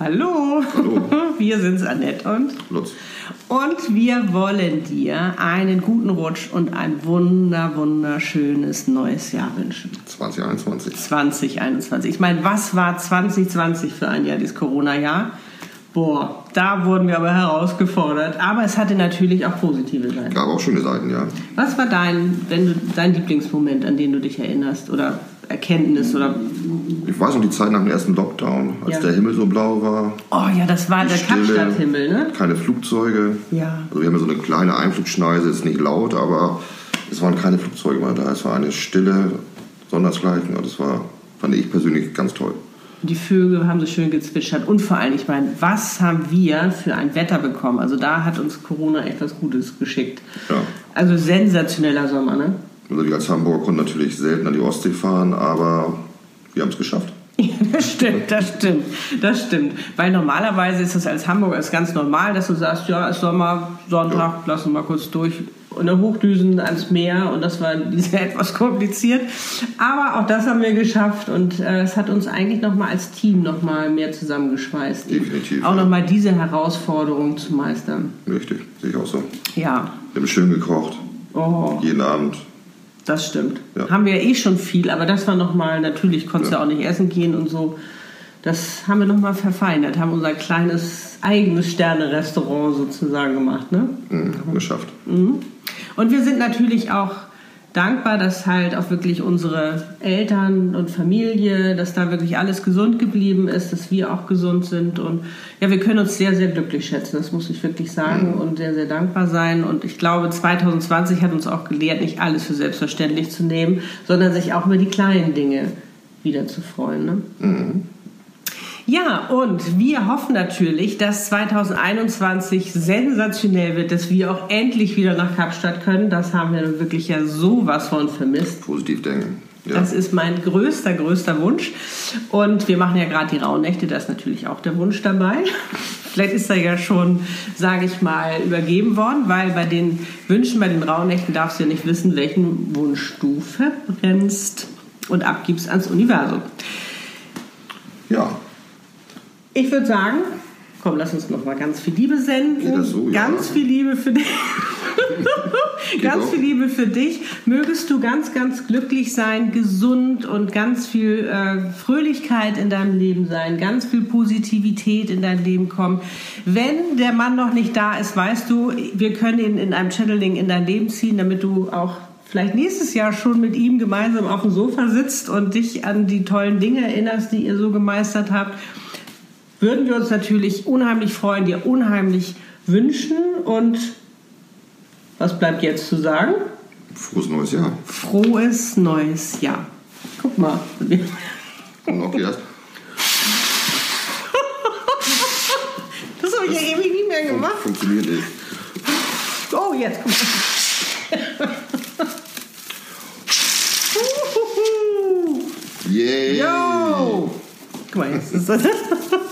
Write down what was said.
Hallo, Hallo. wir sind's Annette und Lutz. und wir wollen dir einen guten Rutsch und ein wunder wunderschönes neues Jahr wünschen. 2021. 2021. Ich meine, was war 2020 für ein Jahr, dieses Corona-Jahr? Boah, da wurden wir aber herausgefordert. Aber es hatte natürlich auch positive Seiten. Gab auch schöne Seiten, ja. Was war dein, wenn du, dein Lieblingsmoment, an den du dich erinnerst? Oder Erkenntnis? Oder Ich weiß noch die Zeit nach dem ersten Lockdown, als Ja. der Himmel so blau war. Oh ja, das war der. Kapstadthimmel, ne? Keine Flugzeuge. Ja. Also wir haben ja so eine kleine Einflugschneise, ist nicht laut, aber es waren keine Flugzeuge mehr da. Es war eine Stille, sondersgleichen. Und das war, fand ich persönlich ganz toll. Die Vögel haben so schön gezwitschert. Und vor allem, ich meine, was haben wir für ein Wetter bekommen? Also da hat uns Corona etwas Gutes geschickt. Ja. Also sensationeller Sommer, ne? Also wir als Hamburger konnten natürlich selten an die Ostsee fahren, aber wir haben es geschafft. Ja, das stimmt, das stimmt, das stimmt. Weil normalerweise ist es als Hamburger ist ganz normal, dass du sagst, ja, es ist Sommer, Sonntag, lass uns mal kurz durch und dann hochdüsen ans Meer und das war dieses Jahr etwas kompliziert. Aber auch das haben wir geschafft und äh, es hat uns eigentlich nochmal als Team nochmal mehr zusammengeschweißt. Definitiv, Auch ja. nochmal diese Herausforderung zu meistern. Richtig, sehe ich auch so. Ja, Wir haben schön gekocht, oh, jeden Abend. Das stimmt. Ja. Haben wir ja eh schon viel, aber das war nochmal, natürlich konntest du Ja. auch nicht essen gehen und so. Das haben wir nochmal verfeinert, haben unser kleines eigenes Sterne-Restaurant sozusagen gemacht. Ne? Mhm, haben wir geschafft. Und wir sind natürlich auch dankbar, dass halt auch wirklich unsere Eltern und Familie, dass da wirklich alles gesund geblieben ist, dass wir auch gesund sind. Und ja, wir können uns sehr, sehr glücklich schätzen, das muss ich wirklich sagen, und sehr, sehr dankbar sein. Und ich glaube, 2020 hat uns auch gelehrt, nicht alles für selbstverständlich zu nehmen, sondern sich auch über die kleinen Dinge wieder zu freuen. Ne? Ja, und wir hoffen natürlich, dass 2021 sensationell wird, dass wir auch endlich wieder nach Kapstadt können. Das haben wir wirklich ja sowas von vermisst. Positiv denken. Ja. Das ist mein größter, größter Wunsch. Und wir machen ja gerade die Rauhnächte, da ist natürlich auch der Wunsch dabei. Vielleicht ist er ja schon, sage ich mal, übergeben worden, weil bei den Wünschen, bei den Rauhnächten darfst du ja nicht wissen, welchen Wunsch du verbrennst und abgibst ans Universum. ja, Ich würde sagen, komm, lass uns noch mal ganz viel Liebe senden. So? Ja. Ganz viel Liebe für dich. ganz viel Liebe für dich. Mögest du ganz, ganz glücklich sein, gesund und ganz viel äh, Fröhlichkeit in deinem Leben sein, ganz viel Positivität in dein Leben kommen. Wenn der Mann noch nicht da ist, weißt du, wir können ihn in einem Channeling in dein Leben ziehen, damit du auch vielleicht nächstes Jahr schon mit ihm gemeinsam auf dem Sofa sitzt und dich an die tollen Dinge erinnerst, die ihr so gemeistert habt würden wir uns natürlich unheimlich freuen, dir unheimlich wünschen. Und was bleibt jetzt zu sagen? frohes neues Jahr. Frohes neues Jahr. Guck mal. Und noch erst. Das habe ich ja ewig nie mehr gemacht. Funktioniert nicht. Oh, jetzt kommt Yay! Yo! Guck mal, jetzt ist das.